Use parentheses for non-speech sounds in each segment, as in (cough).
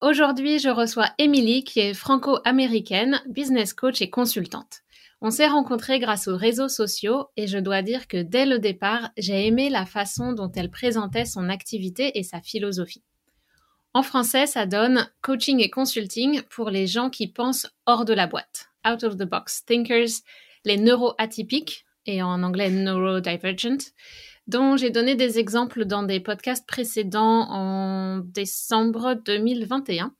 Aujourd'hui, je reçois Émilie qui est franco-américaine, business coach et consultante. On s'est rencontrés grâce aux réseaux sociaux et je dois dire que dès le départ, j'ai aimé la façon dont elle présentait son activité et sa philosophie. En français, ça donne coaching et consulting pour les gens qui pensent hors de la boîte, out of the box thinkers, les neuroatypiques et en anglais neurodivergent, dont j'ai donné des exemples dans des podcasts précédents en décembre 2021.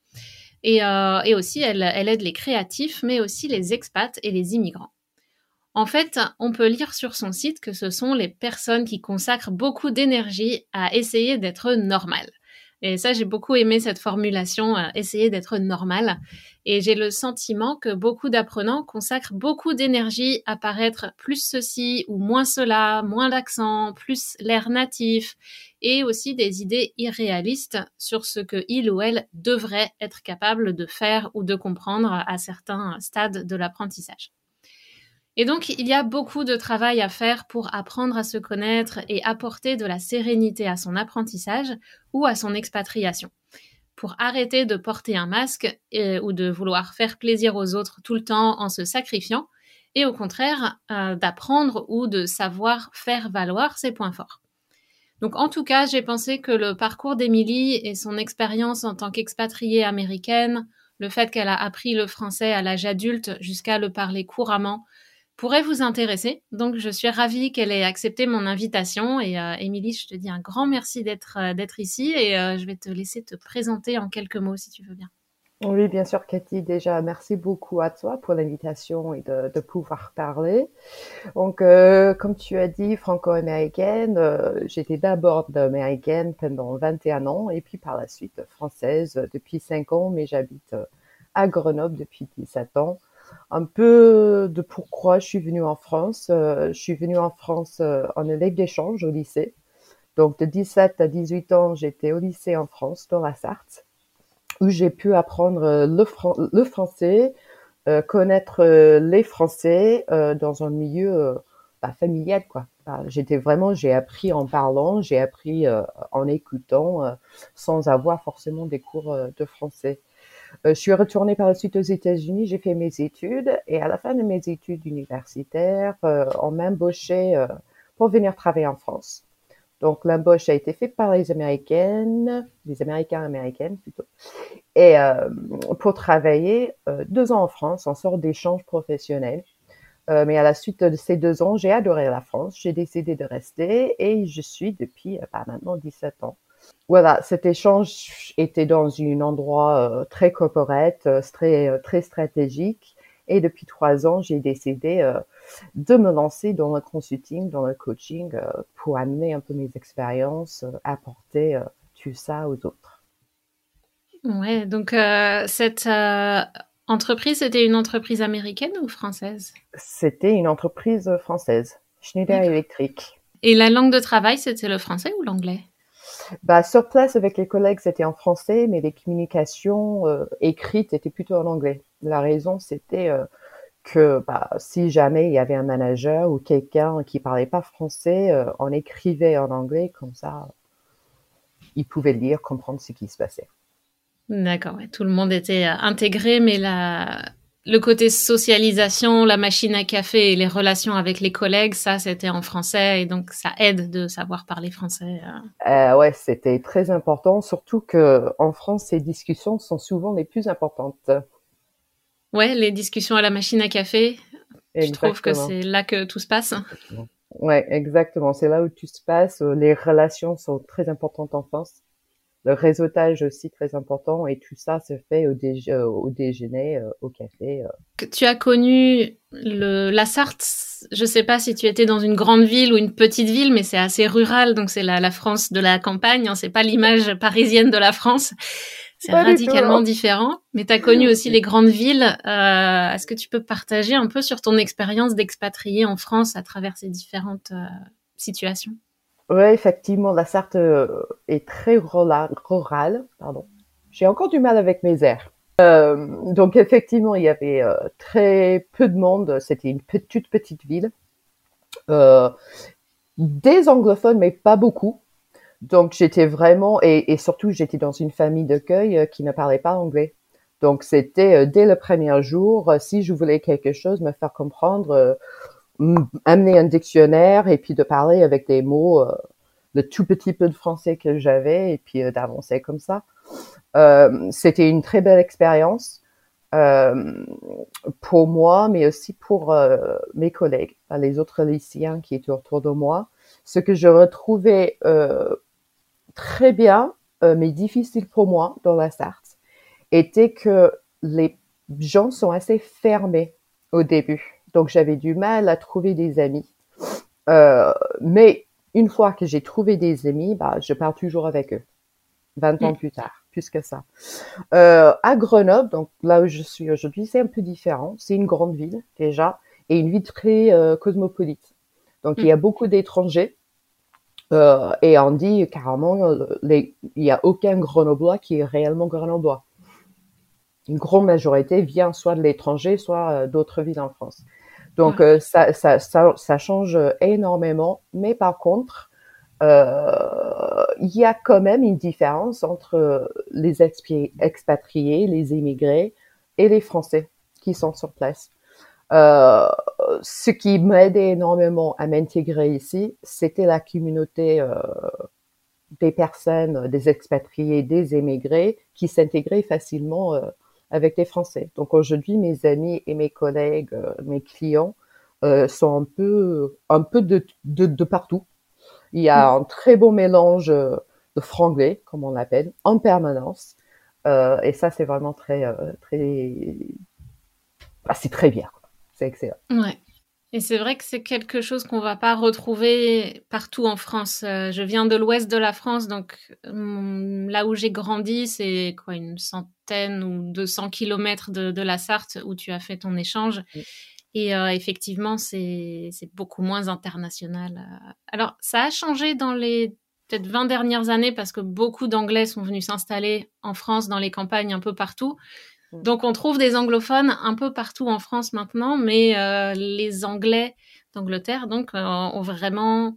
Et, euh, et aussi, elle, elle aide les créatifs, mais aussi les expats et les immigrants. En fait, on peut lire sur son site que ce sont les personnes qui consacrent beaucoup d'énergie à essayer d'être normales. Et ça, j'ai beaucoup aimé cette formulation, euh, essayer d'être normal. Et j'ai le sentiment que beaucoup d'apprenants consacrent beaucoup d'énergie à paraître plus ceci ou moins cela, moins d'accent, plus l'air natif, et aussi des idées irréalistes sur ce que il ou elle devrait être capable de faire ou de comprendre à certains stades de l'apprentissage. Et donc, il y a beaucoup de travail à faire pour apprendre à se connaître et apporter de la sérénité à son apprentissage ou à son expatriation. Pour arrêter de porter un masque euh, ou de vouloir faire plaisir aux autres tout le temps en se sacrifiant, et au contraire, euh, d'apprendre ou de savoir faire valoir ses points forts. Donc en tout cas, j'ai pensé que le parcours d'Émilie et son expérience en tant qu'expatriée américaine, le fait qu'elle a appris le français à l'âge adulte jusqu'à le parler couramment, pourrait vous intéresser. Donc, je suis ravie qu'elle ait accepté mon invitation. Et euh, Émilie, je te dis un grand merci d'être euh, ici et euh, je vais te laisser te présenter en quelques mots si tu veux bien. Oui, bien sûr, Cathy. Déjà, merci beaucoup à toi pour l'invitation et de, de, pouvoir parler. Donc, comme tu as dit, franco-américaine, j'étais d'abord américaine pendant 21 ans et puis par la suite française depuis 5 ans, mais j'habite à Grenoble depuis 17 ans un peu de pourquoi je suis venue en France. Euh, je suis venue en France euh, en élève d'échange au lycée. Donc de 17 à 18 ans, j'étais au lycée en France, dans la Sarthe, où j'ai pu apprendre euh, le, français, connaître les Français dans un milieu bah, familial, quoi. Bah, j'étais vraiment, j'ai appris en parlant, j'ai appris en écoutant, sans avoir forcément des cours de français. Euh, je suis retournée par la suite aux États-Unis, j'ai fait mes études et à la fin de mes études universitaires, euh, on m'a embauché euh, pour venir travailler en France. Donc l'embauche a été faite par les Américaines, les Américains américaines plutôt, et pour travailler deux ans en France en sorte d'échange professionnel. mais à la suite de ces deux ans, j'ai adoré la France, j'ai décidé de rester et je suis depuis bah, maintenant 17 ans voilà, cet échange était dans un endroit euh, très corporate, euh, très, euh, très stratégique. Et depuis trois ans, j'ai décidé de me lancer dans le consulting, dans le coaching, pour amener un peu mes expériences, apporter tout ça aux autres. Ouais, donc cette entreprise, c'était une entreprise américaine ou française? C'était une entreprise française, Schneider Electric. Et la langue de travail, c'était le français ou l'anglais? Bah, sur place, avec les collègues, c'était en français, mais les communications euh, écrites étaient plutôt en anglais. La raison, c'était euh, que bah, si jamais il y avait un manager ou quelqu'un qui parlait pas français, on écrivait en anglais comme ça, il pouvait lire, comprendre ce qui se passait. D'accord, tout le monde était intégré, mais la, le côté socialisation, la machine à café et les relations avec les collègues, ça, c'était en français et donc ça aide de savoir parler français. Euh. euh ouais, c'était très important, surtout que en France, ces discussions sont souvent les plus importantes. Ouais, les discussions à la machine à café. Je trouve que c'est là que tout se passe. Ouais, exactement. C'est là où tout se passe. Les relations sont très importantes en France le réseautage aussi très important et tout ça se fait au, euh, au déjeuner, euh, au café. Euh. Tu as connu le, la Sarthe, je sais pas si tu étais dans une grande ville ou une petite ville, mais c'est assez rural, donc c'est la, la, France de la campagne, hein, c'est pas l'image parisienne de la France. C'est radicalement différent, mais tu as connu aussi les grandes villes. Euh, Est-ce que tu peux partager un peu sur ton expérience d'expatrié en France à travers ces différentes situations? Oui, effectivement, la Sarthe euh, est très rurale. Pardon. J'ai encore du mal avec mes airs. Euh, donc effectivement, il y avait euh, très peu de monde. C'était une petite petite ville. Euh, des anglophones, mais pas beaucoup. Donc j'étais vraiment et, et surtout j'étais dans une famille d'accueil qui ne parlait pas anglais. Donc c'était dès le premier jour, si je voulais quelque chose, me faire comprendre amener un dictionnaire et puis de parler avec des mots, euh, le tout petit peu de français que j'avais et puis euh, d'avancer comme ça. Euh, c'était une très belle expérience euh, pour moi, mais aussi pour euh, mes collègues, les autres lycéens qui étaient autour de moi. Ce que je retrouvais très bien, mais difficile pour moi dans la Sarthe, était que les gens sont assez fermés au début donc j'avais du mal à trouver des amis. Euh, mais une fois que j'ai trouvé des amis, bah, je pars toujours avec eux. 20 ans mm. plus tard, plus que ça. Euh, à Grenoble, donc là où je suis aujourd'hui, c'est un peu différent. C'est une grande ville déjà et une ville très euh, cosmopolite. Donc il y a mm. beaucoup d'étrangers. Euh, et on dit carrément, les, il n'y a aucun Grenoblois qui est réellement Grenoblois. Une grande majorité vient soit de l'étranger, soit d'autres villes en France. Donc euh, ça, ça, ça, ça, change énormément. Mais par contre, euh, il y a quand même une différence entre les expatriés, les immigrés et les Français qui sont sur place. Euh, ce qui m'aidait énormément à m'intégrer ici, c'était la communauté euh, des personnes, des expatriés, des immigrés qui s'intégraient facilement euh, avec les Français. Donc aujourd'hui, mes amis et mes collègues, euh, mes clients euh, sont un peu, un peu de, de, de, partout. Il y a mm. un très beau mélange euh, de franglais, comme on l'appelle, en permanence. Euh, et ça, c'est vraiment très, euh, très, ah, c'est très bien. C'est excellent. Ouais. Et c'est vrai que c'est quelque chose qu'on va pas retrouver partout en France. Euh, je viens de l'ouest de la France, donc hum, là où j'ai grandi, c'est quoi une centaine ou 200 kilomètres de, de, la Sarthe où tu as fait ton échange. Et euh, effectivement, c'est beaucoup moins international. Euh. Alors, ça a changé dans les peut-être 20 dernières années parce que beaucoup d'Anglais sont venus s'installer en France, dans les campagnes, un peu partout. Mm. Donc on trouve des anglophones un peu partout en France maintenant, mais euh, les Anglais d'Angleterre donc euh, ont vraiment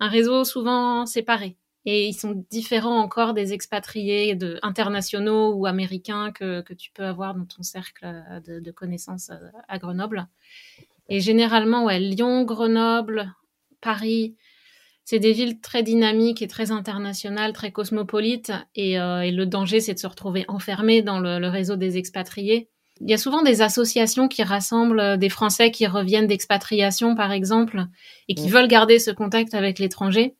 un réseau souvent séparé et ils sont différents encore des expatriés internationaux ou américains que, tu peux avoir dans ton cercle de, de connaissances euh, à Grenoble. Et généralement, Lyon, Grenoble, Paris, c'est des villes très dynamiques et très internationales, très cosmopolites. Et, euh, et le danger, c'est de se retrouver enfermé dans le, le, réseau des expatriés. Il y a souvent des associations qui rassemblent euh, des Français qui reviennent d'expatriation, par exemple, et qui mmh. veulent garder ce contact avec l'étranger.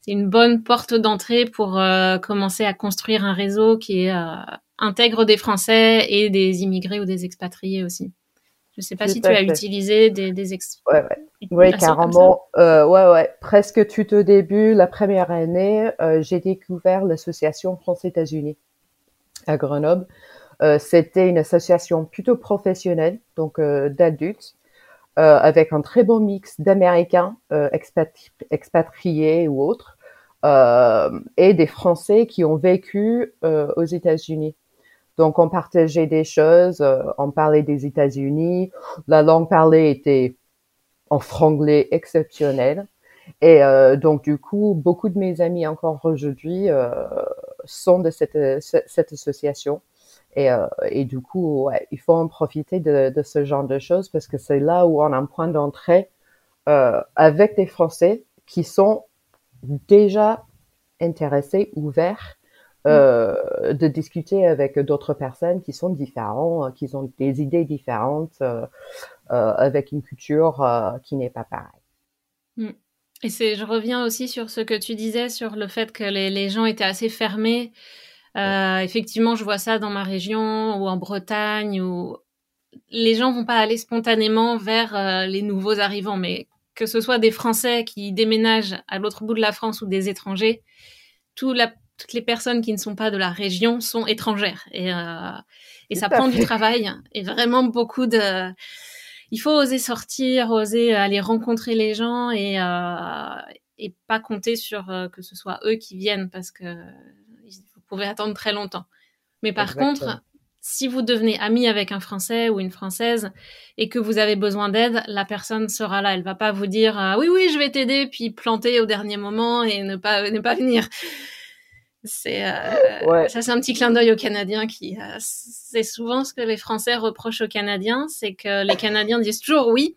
C'est une bonne porte d'entrée pour euh, commencer à construire un réseau qui euh, intègre des Français et des immigrés ou des expatriés aussi. Je sais pas si tu as utilisé des, des ex... ouais, ouais. Oui, carrément. Euh, ouais, ouais. Presque tout au début, la première année, euh, j'ai découvert l'association France-États-Unis à Grenoble. Euh, C'était une association plutôt professionnelle, donc d'adultes, avec un très bon mix d'Américains expatri expatriés ou autres, et des Français qui ont vécu aux États-Unis. Donc, on partageait des choses, euh, on parlait des États-Unis. La langue parlée était en franglais exceptionnel. Et euh, donc, du coup, beaucoup de mes amis encore aujourd'hui euh, sont de cette, cette association. Et, et, du coup, il faut en profiter de, de, ce genre de choses parce que c'est là où on a un point d'entrée avec des Français qui sont déjà intéressés, ouverts, euh, de discuter avec d'autres personnes qui sont différents, qui ont des idées différentes, euh, euh, avec une culture euh, qui n'est pas pareille. Mm. Et c'est, je reviens aussi sur ce que tu disais sur le fait que les, les gens étaient assez fermés. Euh, effectivement, je vois ça dans ma région ou en Bretagne où les gens vont pas aller spontanément vers euh, les nouveaux arrivants, mais que ce soit des Français qui déménagent à l'autre bout de la France ou des étrangers, tout la, toutes les personnes qui ne sont pas de la région sont étrangères et, euh, et ça prend fait. du travail et vraiment beaucoup de il faut oser sortir, oser aller rencontrer les gens et, euh, et pas compter sur euh, que ce soit eux qui viennent parce que vous pouvez attendre très longtemps. Mais par Exactement. contre, si vous devenez ami avec un Français ou une Française et que vous avez besoin d'aide, la personne sera là. Elle va pas vous dire ah, oui oui je vais t'aider puis planter au dernier moment et ne pas ne pas venir. C'est euh, ouais. ça, c'est un petit clin d'œil aux Canadiens qui euh, c'est souvent ce que les Français reprochent aux Canadiens, c'est que les Canadiens disent toujours oui.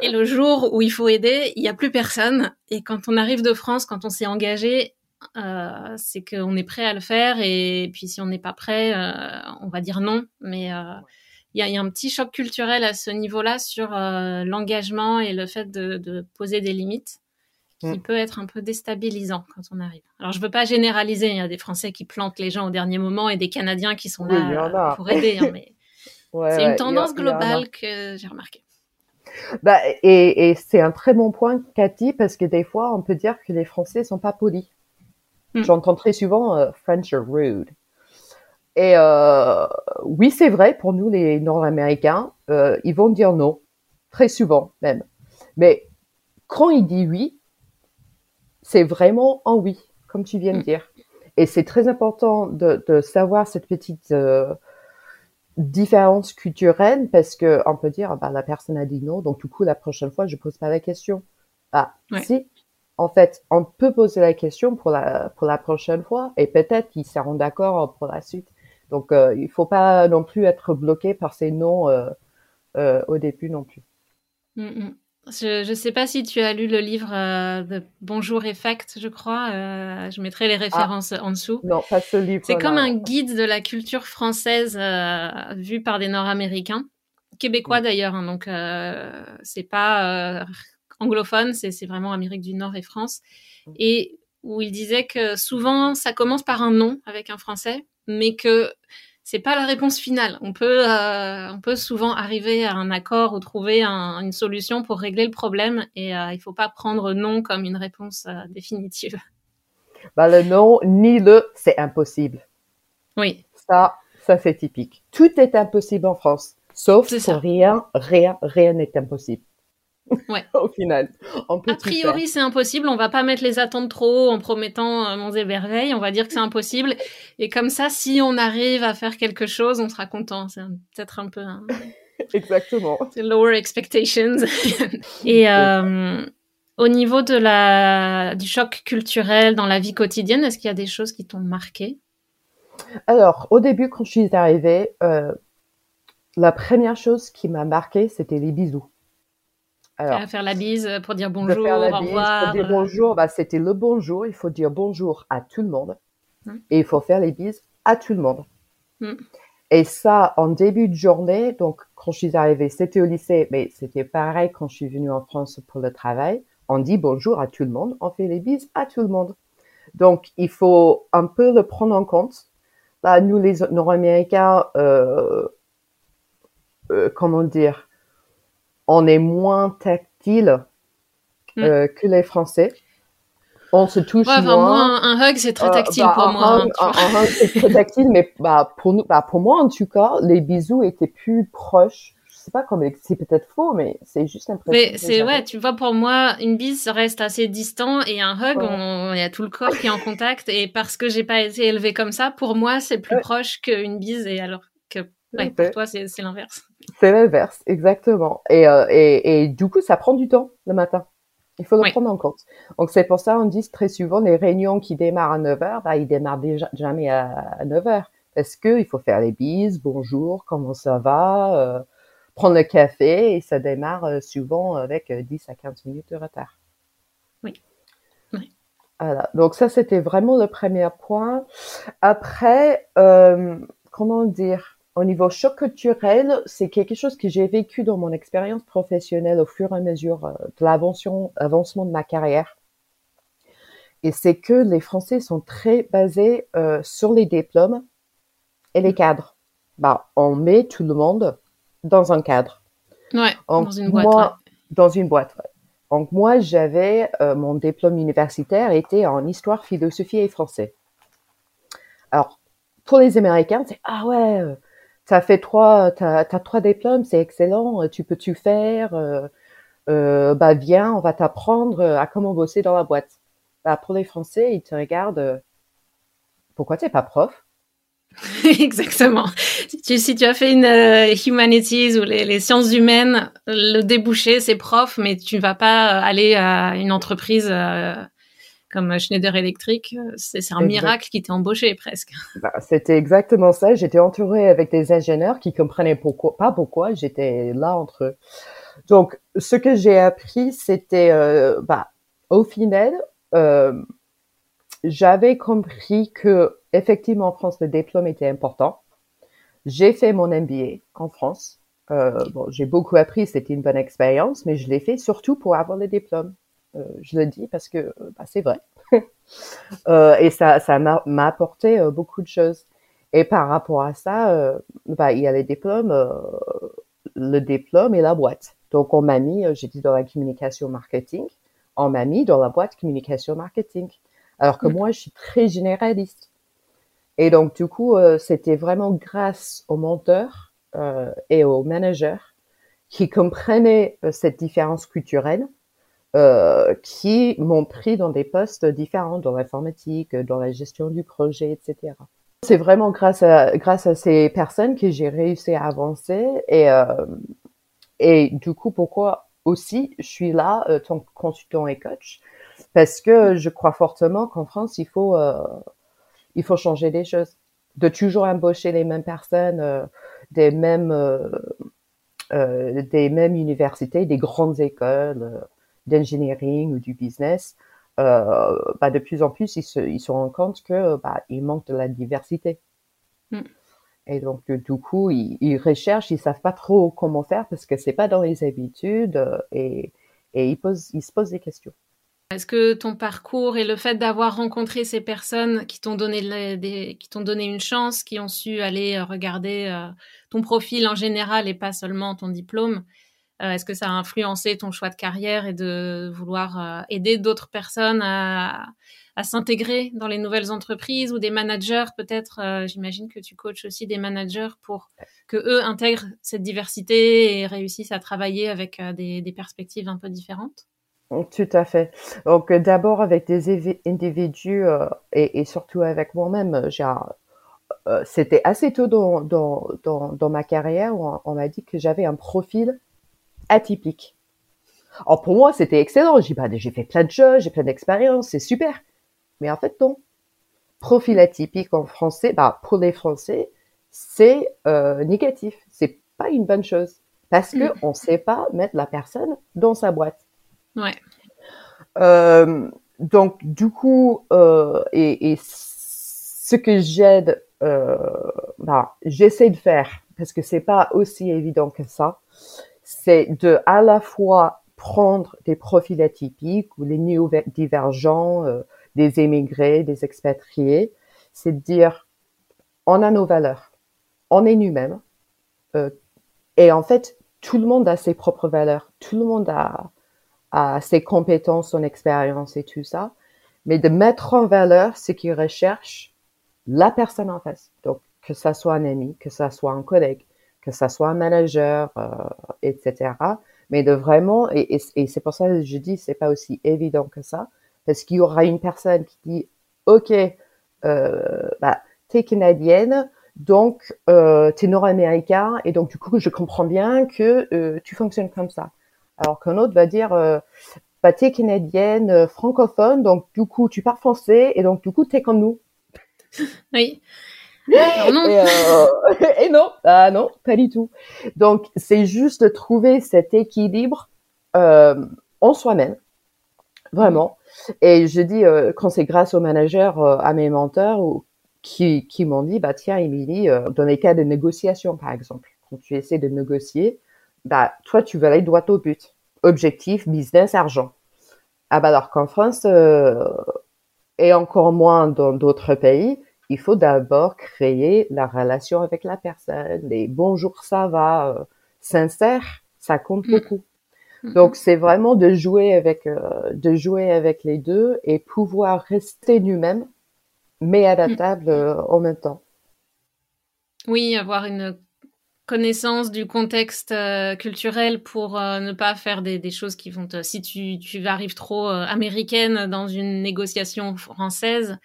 Et le jour où il faut aider, il y a plus personne. Et quand on arrive de France, quand on s'est engagé, euh, c'est qu'on est prêt à le faire. Et puis si on n'est pas prêt, euh, on va dire non. Mais euh, il y a, y, a, un petit choc culturel à ce niveau-là sur l'engagement et le fait de, de poser des limites qui mm. peut être un peu déstabilisant quand on arrive. Alors, je veux pas généraliser. Il y a des Français qui plantent les gens au dernier moment et des Canadiens qui sont là oui, pour aider. Hein, mais (laughs) ouais, c'est une tendance a, globale que j'ai remarquée. Bah, et, et c'est un très bon point, Cathy, parce que des fois, on peut dire que les Français sont pas polis. Mm. J'entends très souvent euh, French are rude. Et euh, oui, c'est vrai pour nous, les Nord-Américains, euh, ils vont dire non, très souvent même. Mais quand il dit oui, c'est vraiment en oui, comme tu viens de dire. Et c'est très important de, de, savoir cette petite euh, différence culturelle parce que on peut dire, bah, la personne a dit non, donc du coup, la prochaine fois, je pose pas la question. Ah, ouais. si, en fait, on peut poser la question pour la, pour la prochaine fois et peut-être qu'ils seront d'accord pour la suite. Donc, euh, il faut pas non plus être bloqué par ces noms euh, euh, au début non plus. Mm -hmm. Je ne sais pas si tu as lu le livre euh, de Bonjour Effect, je crois. Euh, je mettrai les références ah, en dessous. Non, pas ce livre. C'est comme un guide de la culture française euh, vu par des Nord-Américains, québécois mmh. d'ailleurs. Hein, donc euh, c'est pas anglophone, c'est vraiment Amérique du Nord et France. Mmh. Et où il disait que souvent ça commence par un nom avec un Français, mais que c'est pas la réponse finale. On peut, euh, on peut souvent arriver à un accord ou trouver un, une solution pour régler le problème et euh, il faut pas prendre non comme une réponse euh, définitive. Bah, le non ni le c'est impossible. Oui. Ça, ça c'est typique. Tout est impossible en France, sauf que rien, rien, rien n'est impossible. Ouais. (laughs) Au final, a priori c'est impossible. On va pas mettre les attentes trop haut en promettant euh, monts et merveilles. On va dire que c'est impossible. Et comme ça, si on arrive à faire quelque chose, on sera content. C'est peut-être un peu. Un... (laughs) Exactement. (laughs) C'est lower expectations. et euh, au niveau de la du choc culturel dans la vie quotidienne, est-ce qu'il y a des choses qui t'ont marqué? Alors, au début, quand je suis arrivée, euh, la première chose qui m'a marqué, c'était les bisous. Alors, faire la bise pour dire bonjour, faire la bise, au revoir. Pour dire bonjour, bah, c'était le bonjour. Il faut dire bonjour à tout le monde. Mm. Et il faut faire les bises à tout le monde. Mm. Et ça, en début de journée, donc quand je suis arrivée, c'était au lycée, mais c'était pareil quand je suis venue en France pour le travail. On dit bonjour à tout le monde, on fait les bises à tout le monde. Donc, il faut un peu le prendre en compte. Là, nous, les Nord-Américains, euh, euh, comment dire, on est moins tactile mm. euh, que les Français. On se touche ouais, moins. moins. Un hug, c'est très tactile bah, pour un moi. Hug, un, un, hug, c'est très (laughs) tactile, mais bah, pour nous, bah, pour moi en tout cas, les bisous étaient plus proches. sais pas comment, c'est peut-être faux, mais c'est juste l'impression. Mais c'est ouais, tu vois, pour moi, une bise reste assez distant et un hug, il y a tout le corps qui est en contact et parce que j'ai pas été élevée comme ça, pour moi, c'est plus proche qu'une bise et alors que ouais, pour toi, c'est l'inverse. C'est l'inverse, exactement. Et, euh, et, et du coup, ça prend du temps le matin. Il faut le prendre en compte. Donc c'est pour ça on dit très souvent les réunions qui démarrent à 9h, bah, ils démarrent déjà jamais à 9h. Parce que il faut faire les bises, bonjour, comment ça va, euh, prendre le café et ça démarre euh, souvent avec 10 à 15 minutes de retard. Oui. Voilà. Donc ça c'était vraiment le premier point. Après, comment dire? Au niveau choc culturel, c'est quelque chose que j'ai vécu dans mon expérience professionnelle au fur et à mesure euh, de l'avancement de ma carrière. Et c'est que les Français sont très basés euh, sur les diplômes et les cadres. Bah, on met tout le monde dans un cadre. Ouais, dans une boîte. Dans une boîte, Donc moi, j'avais euh, mon diplôme universitaire était en histoire, philosophie et français. Alors, pour les Américains, c'est ah ouais, ça fait trois, t'as as trois diplômes, c'est excellent, tu peux tu faire, euh, euh, bah viens, on va t'apprendre à comment bosser dans la boîte. Bah pour les Français, ils te regardent, euh, pourquoi t'es pas prof? (laughs) Exactement. Si tu, tu, as fait une euh, humanities ou les, sciences humaines, le débouché c'est prof, mais tu vas pas aller à une entreprise comme Schneider Electric, c'est un miracle qui t'est embauché presque. (laughs) Bah, C'était exactement ça. J'étais entourée avec des ingénieurs qui comprenaient pourquoi, pas pourquoi j'étais là entre eux. Donc, ce que j'ai appris, c'était, euh, bah, au final, euh, j'avais compris que effectivement en France le diplôme était important. J'ai fait mon MBA en France. Euh, bon, j'ai beaucoup appris, c'était une bonne expérience, mais je l'ai fait surtout pour avoir le diplôme. Euh, je le dis parce que euh, bah, c'est vrai. (laughs) Euh, et ça, ça m'a apporté beaucoup de choses. Et par rapport à ça, bah, il y a les diplômes, le diplôme et la boîte. Donc on m'a mis, j'étais dans la communication marketing, on m'a mis dans la boîte communication marketing. Alors que moi, je suis très généraliste. Et donc du coup, c'était vraiment grâce aux menteurs et aux managers qui comprenaient cette différence culturelle euh, qui m'ont pris dans des postes différents, dans l'informatique, dans la gestion du projet, etc. C'est vraiment grâce à, grâce à ces personnes que j'ai réussi à avancer et, euh, et du coup, pourquoi aussi je suis là, euh, tant que consultant et coach, parce que je crois fortement qu'en France, il faut, euh, il faut changer des choses. De toujours embaucher les mêmes personnes, euh, des mêmes, des mêmes universités, des grandes écoles d'engineering ou du business, euh, bah, de plus en plus, ils se, ils se rendent compte que bah, il manque de la diversité. Mm. Et donc, du coup, ils, ils, recherchent, ils savent pas trop comment faire parce que c'est pas dans les habitudes euh, et, et ils, posent, ils se posent des questions. Est-ce que ton parcours et le fait d'avoir rencontré ces personnes qui t'ont donné des, qui t'ont donné une chance, qui ont su aller euh, regarder euh, ton profil en général et pas seulement ton diplôme, est-ce que ça a influencé ton choix de carrière et de vouloir euh, aider d'autres personnes à, s'intégrer dans les nouvelles entreprises ou des managers peut-être euh, J'imagine que tu coaches aussi des managers pour que eux intègrent cette diversité et réussissent à travailler avec des, perspectives un peu différentes? Tout à fait. Donc d'abord avec des individus et, surtout avec moi-même, c'était assez tôt dans, ma carrière où on m'a dit que j'avais un profil atypique. Alors pour moi, c'était excellent. J'ai bah, j'ai fait plein de choses, j'ai plein d'expériences, c'est super. Mais en fait, non. Profil atypique en français, bah, pour les Français, c'est euh, négatif. C'est pas une bonne chose parce que mm. on sait pas mettre la personne dans sa boîte. Ouais. Euh, donc du coup, euh, et, et, ce que j'aide, bah, j'essaie de faire parce que c'est pas aussi évident que ça c'est de à la fois prendre des profils atypiques ou les néo-divergents, euh, des émigrés, des expatriés, c'est de dire on a nos valeurs, on est nous-mêmes, euh, et en fait tout le monde a ses propres valeurs, tout le monde a, ses compétences, son expérience et tout ça, mais de mettre en valeur ce qui recherche la personne en face. Donc que ça soit un ami, que ça soit un collègue, que ça soit un manager, etc. Mais de vraiment, et, c'est pour ça que je dis, c'est pas aussi évident que ça, parce qu'il y aura une personne qui dit, ok, euh, bah, t'es canadienne, donc euh, t'es nord-américain, et donc du coup je comprends bien que euh, tu fonctionnes comme ça. Alors qu'un autre va dire, euh, bah t'es canadienne, euh, francophone, donc du coup tu parles français, et donc du coup t'es comme nous. Oui. Non. Et, euh, (laughs) et, non, ah non, pas du tout. Donc c'est juste de trouver cet équilibre euh, en soi-même, vraiment. Et je dis euh, quand c'est grâce aux managers, à mes menteurs, qui, qui m'ont dit, bah tiens, Émilie, dans les cas de négociation, par exemple, quand tu essaies de négocier, bah toi, tu veux aller droit au but. Objectif, business, argent. Ah bah alors qu'en France, et encore moins dans d'autres pays, il faut d'abord créer la relation avec la personne. Les bonjours, ça va, sincère, ça compte mm. beaucoup. Mm-hmm. Donc c'est vraiment de jouer avec euh, de jouer avec les deux et pouvoir rester nous-mêmes mais adaptable mm-hmm. euh, en même temps. Oui, avoir une connaissance du contexte euh, culturel pour ne pas faire des, des, choses qui vont te... Si tu, tu arrives trop américaine dans une négociation française,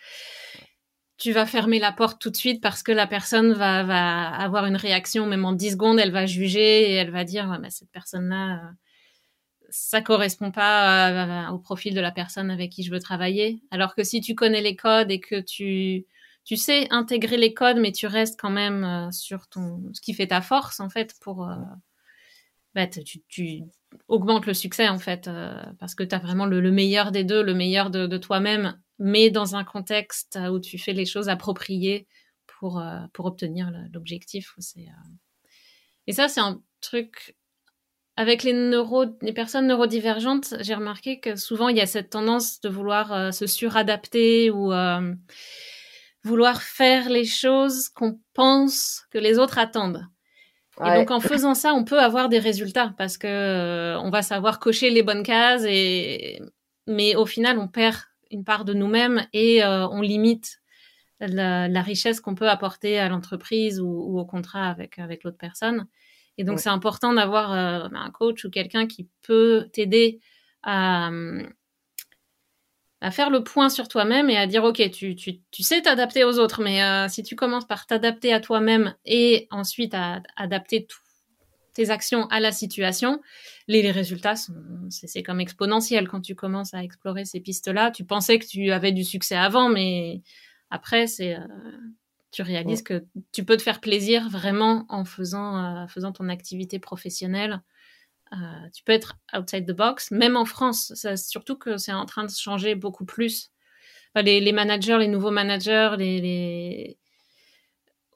tu vas fermer la porte tout de suite parce que la personne va, avoir une réaction, même en 10 secondes, elle va juger et elle va dire, mais cette personne-là ça correspond pas au profil de la personne avec qui je veux travailler. Alors que si tu connais les codes et que tu sais intégrer les codes, mais tu restes quand même euh, sur ton ce qui fait ta force en fait pour euh, bah, tu, augmentes le succès en fait euh, parce que tu as vraiment le, meilleur des deux, le meilleur de toi-même, mais dans un contexte où tu fais les choses appropriées pour pour obtenir l'objectif. Et ça c'est un truc avec les, neuro, les personnes neurodivergentes, j'ai remarqué que souvent il y a cette tendance de vouloir euh, se suradapter ou euh, vouloir faire les choses qu'on pense que les autres attendent. Et donc en faisant ça, on peut avoir des résultats parce que euh, on va savoir cocher les bonnes cases et mais au final on perd une part de nous-mêmes et on limite la, la richesse qu'on peut apporter à l'entreprise ou, ou, au contrat avec avec l'autre personne. Et donc, c'est important d'avoir euh, un coach ou quelqu'un qui peut t'aider à, à faire le point sur toi-même et à dire, OK, tu, tu, tu sais t'adapter aux autres, mais euh, si tu commences par t'adapter à toi-même et ensuite à, adapter tes actions à la situation, les, les résultats, c'est comme exponentiel quand tu commences à explorer ces pistes-là. Tu pensais que tu avais du succès avant, mais après, c'est... Euh, tu réalises que tu peux te faire plaisir vraiment en faisant, euh, faisant ton activité professionnelle. Euh, tu peux être outside the box, même en France. surtout que c'est en train de changer beaucoup plus. les, managers, les nouveaux managers, les,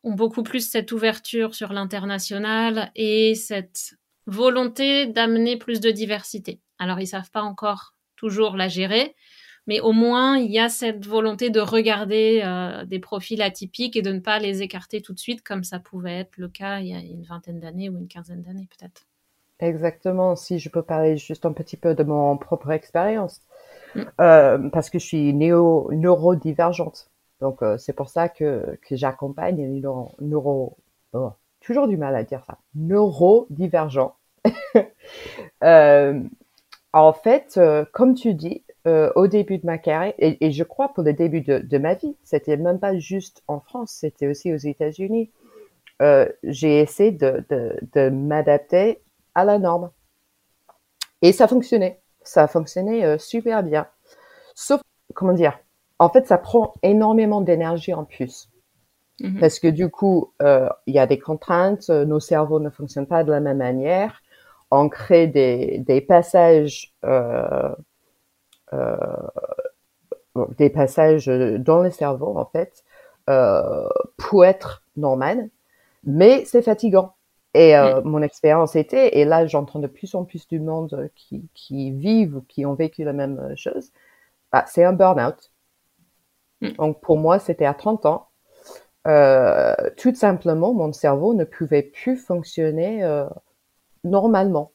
ont beaucoup plus cette ouverture sur l'international et cette volonté d'amener plus de diversité. Alors, ils savent pas encore toujours la gérer, mais au moins il y a cette volonté de regarder euh, des profils atypiques et de ne pas les écarter tout de suite comme ça pouvait être le cas il y a une vingtaine d'années ou une quinzaine d'années peut-être. Exactement, si je peux parler juste un petit peu de mon propre expérience, mm. euh, parce que je suis néo, neurodivergente. Donc euh, c'est pour ça que, que j'accompagne les neuro, neuro oh, toujours du mal à dire ça, neurodivergent. (laughs) euh, en fait, euh, comme tu dis, euh, au début de ma carrière, et, je crois pour le début de, ma vie, c'était même pas juste en France, c'était aussi aux États-Unis. J'ai essayé de, de, m'adapter à la norme. Et ça fonctionnait. Ça euh, super bien. Sauf, comment dire, en fait, ça prend énormément d'énergie en plus. Mm-hmm. Parce que du coup, euh, il y a des contraintes, nos cerveaux ne fonctionnent pas de la même manière. On crée des, des passages euh, euh, des passages dans le cerveau en fait euh, pour être normal, mais c'est fatigant. Et euh, mon expérience était, et là j'entends de plus en plus du monde qui, qui vivent ou qui ont vécu la même chose, bah, c'est un burn-out. Mm. Donc pour moi c'était à 30 ans. Euh, tout simplement mon cerveau ne pouvait plus fonctionner euh, normalement.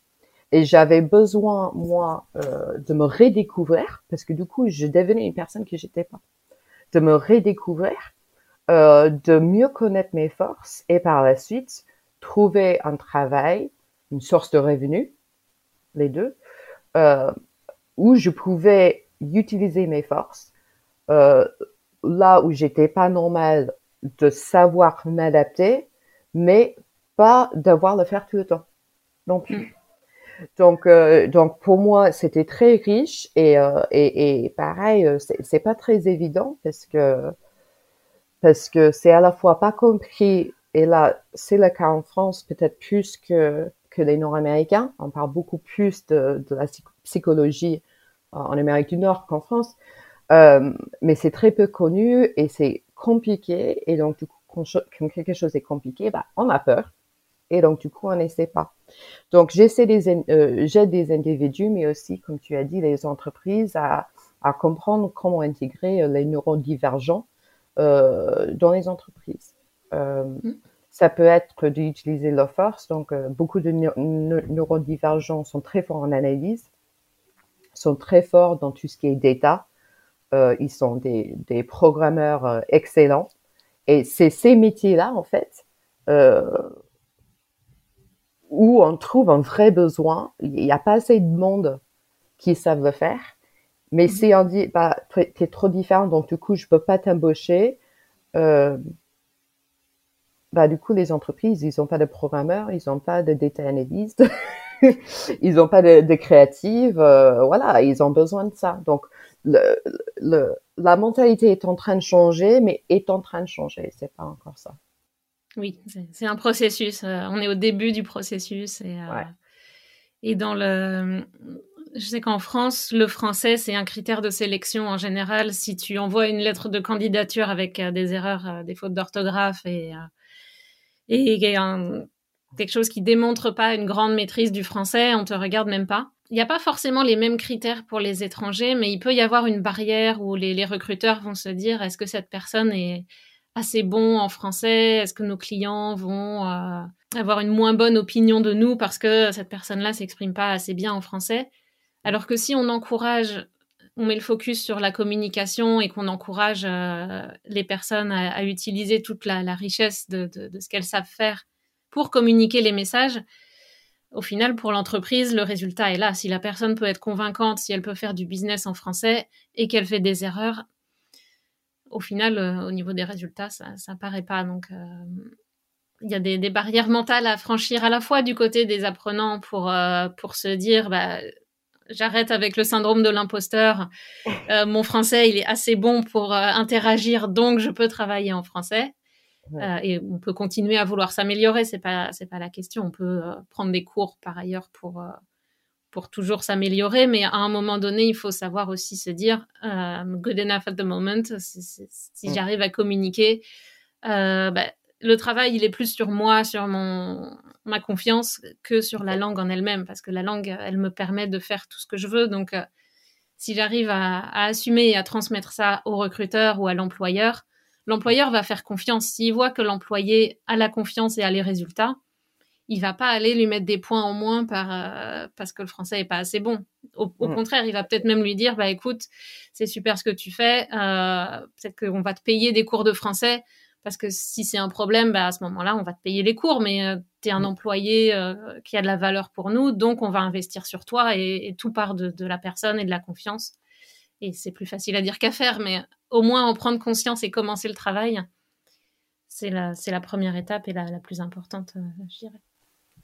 Et j'avais besoin, moi, euh, de me redécouvrir, parce que du coup, je devenais une personne que j'étais pas. De me redécouvrir, euh, de mieux connaître mes forces, et par la suite, trouver un travail, une source de revenus, les deux, euh, où je pouvais utiliser mes forces, là où j'étais pas normal de savoir m'adapter, mais pas d'avoir le faire tout le temps non plus. Mm. Donc, euh, donc pour moi, c'était très riche et, euh, et, et, pareil, euh, c'est pas très évident parce que parce que c'est à la fois pas compris et là, c'est le cas en France peut-être plus que que les Nord-Américains. On parle beaucoup plus de, de la psychologie en Amérique du Nord qu'en France, euh, mais c'est très peu connu et c'est compliqué et donc du coup quand, quelque chose est compliqué, bah, on a peur et donc du coup on n'essaie pas. Donc j'essaie des euh, j'aide des individus, mais aussi comme tu as dit les entreprises à, à comprendre comment intégrer euh, les neurodivergents euh, dans les entreprises. Euh, mm. Ça peut être d'utiliser leur force. Donc euh, beaucoup de neurodivergents sont très forts en analyse, sont très forts dans tout ce qui est data. Ils sont des, des programmeurs excellents. Et c'est ces métiers-là, en fait, euh, où on trouve un vrai besoin. Il n'y a pas assez de monde qui savent le faire. Mais mhm. si on dit, bah, es trop différent, donc du coup, je peux pas t'embaucher, euh, bah, du coup, les entreprises, ils n'ont pas de programmeurs, ils n'ont pas de data analystes, (laughs) ils n'ont pas de, de créatives, euh, voilà, ils ont besoin de ça. Donc, le, le, la mentalité est en train de changer, mais est en train de changer, c'est pas encore ça. Oui, c'est un processus. Euh, on est au début du processus. Et, euh, et dans le. Je sais qu'en France, le français, c'est un critère de sélection en général. Si tu envoies une lettre de candidature avec euh, des erreurs, des fautes d'orthographe et, et, quelque chose qui démontre pas une grande maîtrise du français, on te regarde même pas. Il n'y a pas forcément les mêmes critères pour les étrangers, mais il peut y avoir une barrière où les, recruteurs vont se dire est-ce que cette personne est, assez bon en français? Est-ce que nos clients vont euh, avoir une moins bonne opinion de nous parce que cette personne-là s'exprime pas assez bien en français? Alors que si on encourage, on met le focus sur la communication et qu'on encourage euh, les personnes à, utiliser toute la, richesse de ce qu'elles savent faire pour communiquer les messages, au final, pour l'entreprise, le résultat est là. Si la personne peut être convaincante, si elle peut faire du business en français et qu'elle fait des erreurs, au final, euh, au niveau des résultats, ça, ça paraît pas. Donc, euh, il y a des, barrières mentales à franchir à la fois du côté des apprenants pour, euh, pour se dire, bah, j'arrête avec le syndrome de l'imposteur. mon français, il est assez bon pour interagir, donc je peux travailler en français. Et on peut continuer à vouloir s'améliorer, c'est pas c'est pas la question. On peut prendre des cours par ailleurs pour pour toujours s'améliorer, mais à un moment donné, il faut savoir aussi se dire euh, good enough at the moment. Si, mm. j'arrive à communiquer, euh, bah, le travail il est plus sur moi, sur mon ma confiance que sur la langue en elle-même, parce que la langue, elle me permet de faire tout ce que je veux. Donc, euh, si j'arrive à, à, assumer et à transmettre ça au recruteur ou à l'employeur, l'employeur va faire confiance. S'il voit que l'employé a la confiance et a les résultats, il va pas aller lui mettre des points en moins par euh, parce que le français est pas assez bon. Au, mm. contraire, il va peut-être même lui dire bah écoute, c'est super ce que tu fais, euh, peut-être qu'on va te payer des cours de français parce que si c'est un problème, bah à ce moment-là, on va te payer les cours, mais euh, tu es un mm. employé euh, qui a de la valeur pour nous, donc on va investir sur toi et, tout part de, de, la personne et de la confiance. Et c'est plus facile à dire qu'à faire, mais au moins en prendre conscience et commencer le travail, c'est la, première étape et la, plus importante, je dirais.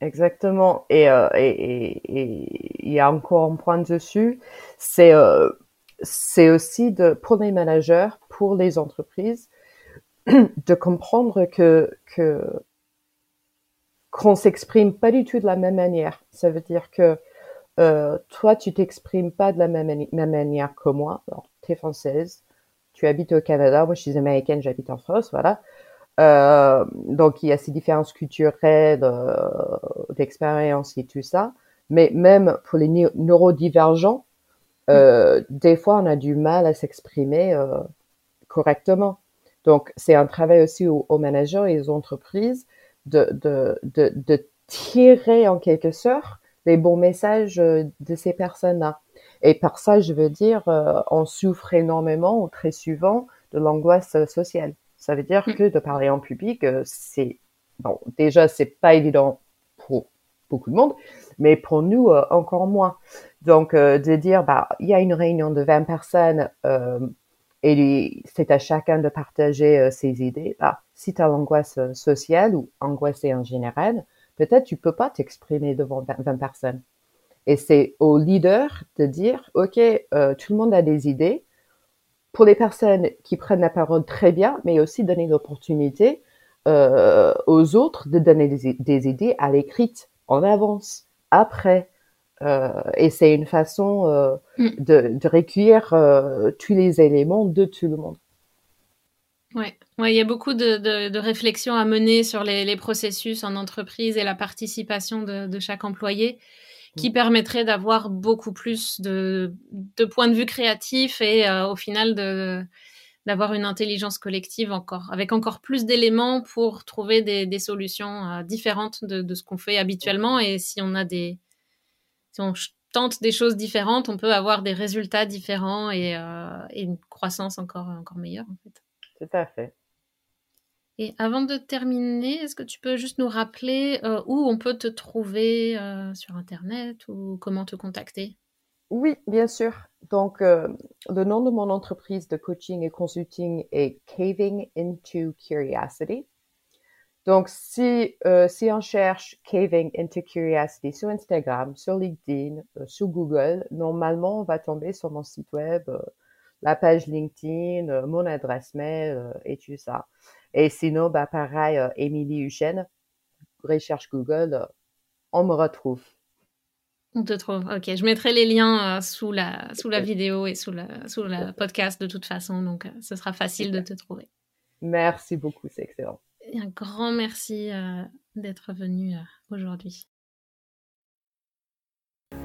Exactement. Et euh, il y a encore un point dessus, c'est euh, aussi de pour les managers, pour les entreprises, (clears throat) de comprendre que que qu'on s'exprime pas du tout de la même manière. Ça veut dire que euh, toi, tu t'exprimes pas de la même, même manière que moi. tu es française, tu habites au Canada, moi je suis américaine, j'habite en France, voilà. Euh, donc il y a ces différences culturelles, euh, d'expérience et tout ça. Mais même pour les neurodivergents, euh, mm. des fois on a du mal à s'exprimer euh, correctement. Donc c'est un travail aussi aux, managers et aux entreprises de, de, de, de tirer en quelque sorte les bons messages de ces personnes-là. Et par ça, je veux dire, on souffre énormément ou très souvent de l'angoisse sociale. Ça veut dire mm. que de parler en public, euh, c'est bon, déjà, c'est pas évident pour beaucoup de monde, mais pour nous, euh, encore moins. Donc, euh, de dire, bah, il y a une réunion de 20 personnes euh, et c'est à chacun de partager ses idées. Bah, si tu as l'angoisse sociale ou angoissée en général, peut-être tu peux pas t'exprimer devant 20 personnes. Et c'est au leader de dire, OK, tout le monde a des idées. Pour les personnes qui prennent la parole très bien, mais aussi donner l'opportunité euh, aux autres de donner des, idées à l'écrite en avance, après. Euh, et c'est une façon euh, mm. de, de, recueillir tous les éléments de tout le monde. Ouais, ouais, il y a beaucoup de, de, de réflexions à mener sur les, les, processus en entreprise et la participation de, de chaque employé qui mm. permettrait d'avoir beaucoup plus de, de points de vue créatifs et au final de, d'avoir une intelligence collective encore, avec encore plus d'éléments pour trouver des, solutions euh, différentes de, ce qu'on fait habituellement. Et si on a des, si on tente des choses différentes, on peut avoir des résultats différents et, euh, une croissance encore, encore meilleure, en fait. Tout à fait. Et avant de terminer, est-ce que tu peux juste nous rappeler euh, où on peut te trouver sur Internet ou comment te contacter? Oui, bien sûr. Donc, euh, le nom de mon entreprise de coaching et consulting est Caving into Curiosity. Donc, si, euh, si on cherche Caving into Curiosity sur Instagram, sur LinkedIn, euh, sur Google, normalement, on va tomber sur mon site web, la page LinkedIn, mon adresse mail et tout ça. Et sinon, bah, pareil, Émilie Huchen, recherche Google, on me retrouve. On te trouve. Ok, je mettrai les liens euh, sous la sous la vidéo et sous la sous la podcast de toute façon, donc euh, ce sera facile de te trouver. Merci beaucoup, c'est excellent. un grand merci euh, d'être venu aujourd'hui.